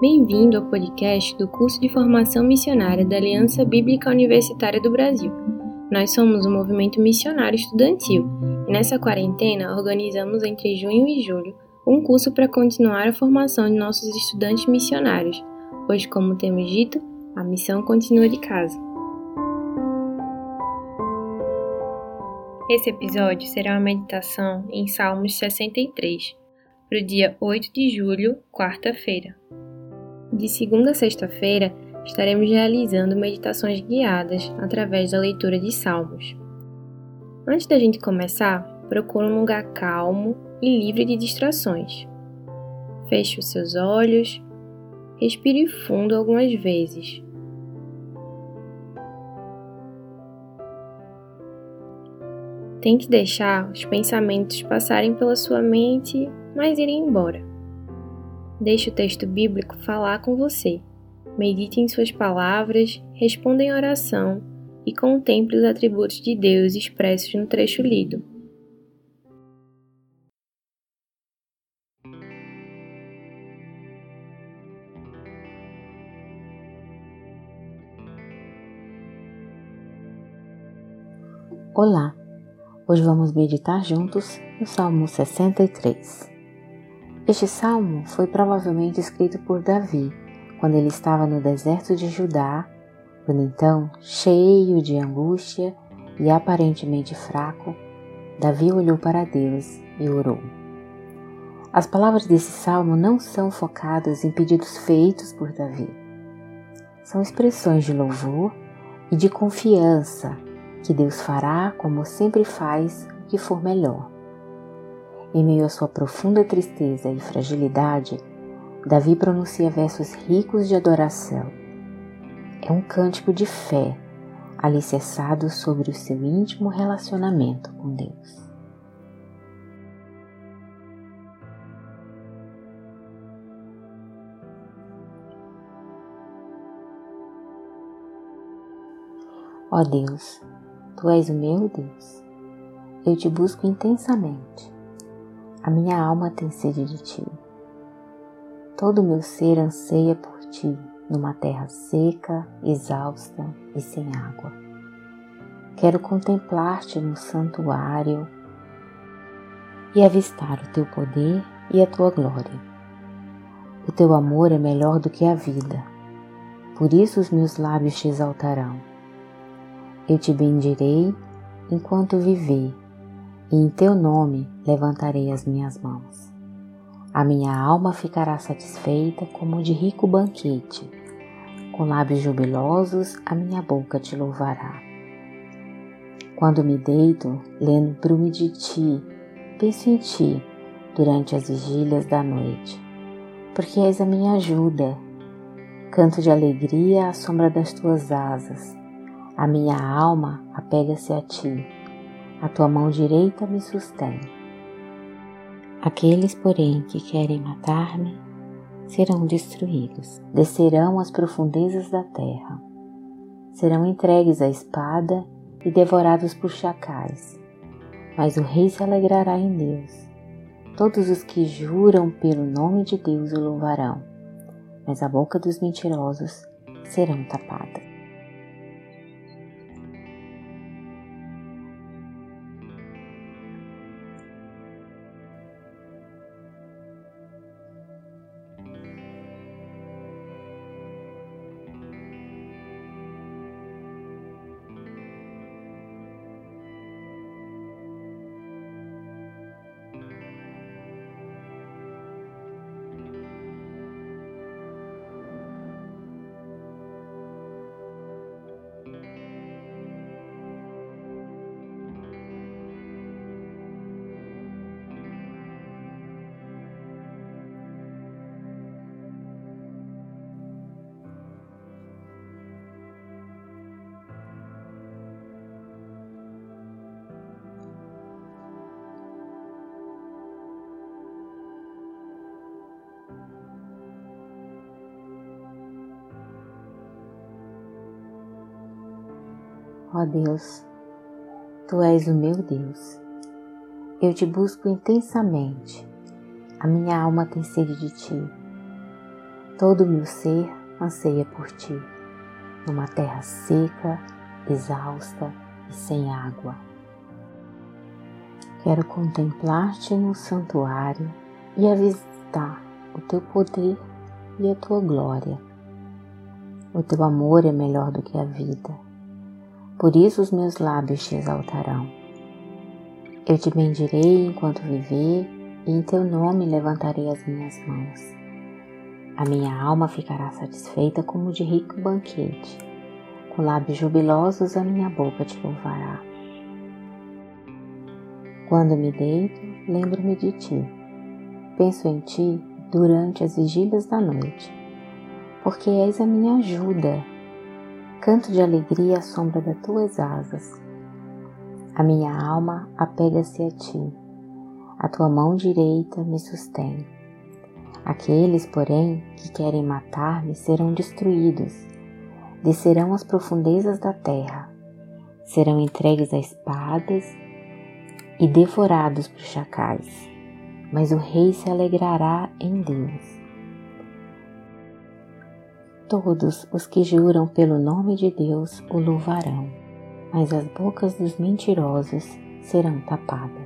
Bem-vindo ao podcast do curso de formação missionária da Aliança Bíblica Universitária do Brasil. Nós somos um movimento missionário estudantil e nessa quarentena organizamos entre junho e julho um curso para continuar a formação de nossos estudantes missionários, pois, como temos dito, a missão continua de casa. Esse episódio será uma meditação em Salmos 63, para o dia 8 de julho, quarta-feira. De segunda a sexta-feira, estaremos realizando meditações guiadas através da leitura de Salmos. Antes da gente começar, procure um lugar calmo e livre de distrações. Feche os seus olhos, respire fundo algumas vezes Tente deixar os pensamentos passarem pela sua mente, mas irem embora. Deixe o texto bíblico falar com você. Medite em suas palavras, responda em oração e contemple os atributos de Deus expressos no trecho lido. Olá! Hoje vamos meditar juntos no Salmo 63. Este salmo foi provavelmente escrito por Davi quando ele estava no deserto de Judá, quando então, cheio de angústia e aparentemente fraco, Davi olhou para Deus e orou. As palavras desse salmo não são focadas em pedidos feitos por Davi. São expressões de louvor e de confiança que Deus fará como sempre faz o que for melhor. Em meio à sua profunda tristeza e fragilidade, Davi pronuncia versos ricos de adoração. É um cântico de fé, alicerçado sobre o seu íntimo relacionamento com Deus. Ó Deus, Tu és o meu Deus. Eu te busco intensamente. A minha alma tem sede de ti. Todo meu ser anseia por ti, numa terra seca, exausta e sem água. Quero contemplar-te no santuário e avistar o teu poder e a tua glória. O teu amor é melhor do que a vida, por isso os meus lábios te exaltarão. Eu te bendirei enquanto viver, e em teu nome levantarei as minhas mãos. A minha alma ficará satisfeita como de rico banquete. Com lábios jubilosos, a minha boca te louvará. Quando me deito, lendo prume de ti, penso em ti durante as vigílias da noite, porque és a minha ajuda. Canto de alegria à sombra das tuas asas a minha alma apega-se a ti, a tua mão direita me sustém. Aqueles, porém, que querem matar-me serão destruídos, descerão às profundezas da terra, serão entregues à espada e devorados por chacais. Mas o rei se alegrará em Deus. Todos os que juram pelo nome de Deus o louvarão, mas a boca dos mentirosos serão tapada. Ó Deus, Tu és o meu Deus. Eu te busco intensamente. A minha alma tem sede de Ti. Todo o meu ser anseia por ti, numa terra seca, exausta e sem água. Quero contemplar-te no santuário e avistar o teu poder e a tua glória. O teu amor é melhor do que a vida, por isso os meus lábios te exaltarão. Eu te bendirei enquanto viver, e em teu nome levantarei as minhas mãos. A minha alma ficará satisfeita como de rico banquete, com lábios jubilosos a minha boca te louvará. Quando me deito, lembro-me de ti. Penso em ti durante as vigílias da noite, porque és a minha ajuda. Canto de alegria à sombra das tuas asas. A minha alma apega-se a ti. A tua mão direita me sustém. Aqueles, porém, que querem matar-me serão destruídos, descerão às profundezas da terra, serão entregues a espadas e devorados por chacais mas o rei se alegrará em Deus. Todos os que juram pelo nome de Deus o louvarão, mas as bocas dos mentirosos serão tapadas.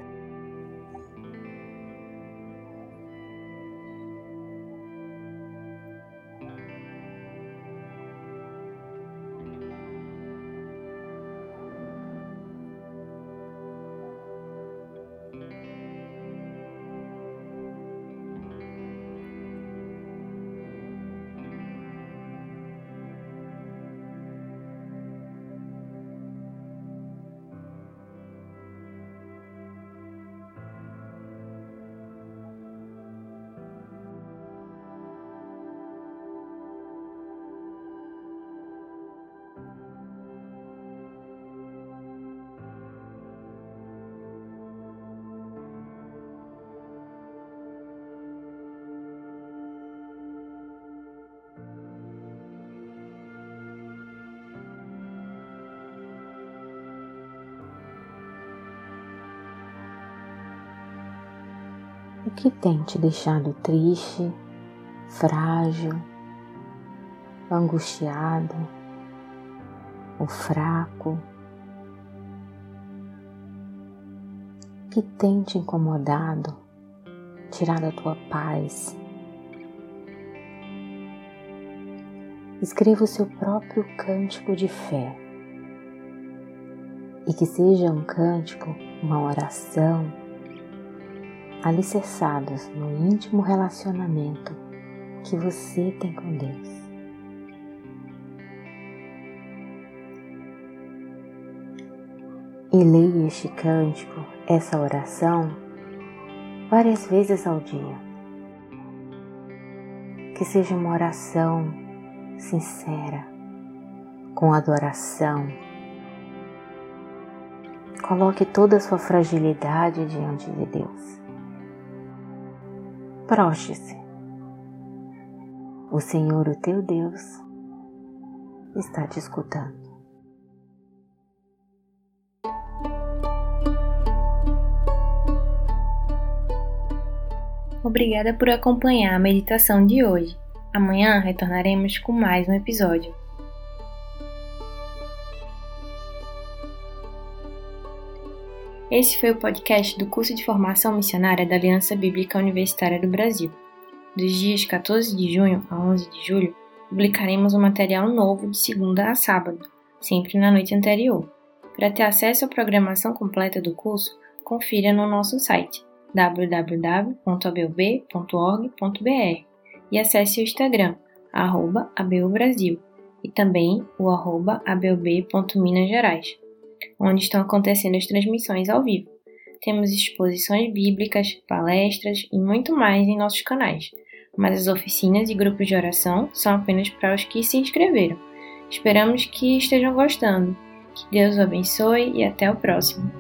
Que tem te deixado triste, frágil, angustiado ou fraco? Que tem te incomodado, tirado a tua paz? Escreva o seu próprio cântico de fé e que seja um cântico, uma oração alicerçados no íntimo relacionamento que você tem com Deus. E leia este cântico, essa oração, várias vezes ao dia. Que seja uma oração sincera, com adoração. Coloque toda a sua fragilidade diante de Deus. Proste-se. O Senhor, o teu Deus, está te escutando. Obrigada por acompanhar a meditação de hoje. Amanhã retornaremos com mais um episódio. Esse foi o podcast do curso de formação missionária da Aliança Bíblica Universitária do Brasil. Dos dias 14 de junho a 11 de julho, publicaremos um material novo de segunda a sábado, sempre na noite anterior. Para ter acesso à programação completa do curso, confira no nosso site www.abub.org.br e acesse o Instagram, arroba ABUBrasil, e também o arroba abub.minasgerais onde estão acontecendo as transmissões ao vivo. Temos exposições bíblicas, palestras e muito mais em nossos canais, mas as oficinas e grupos de oração são apenas para os que se inscreveram. Esperamos que estejam gostando. Que Deus o abençoe e até o próximo.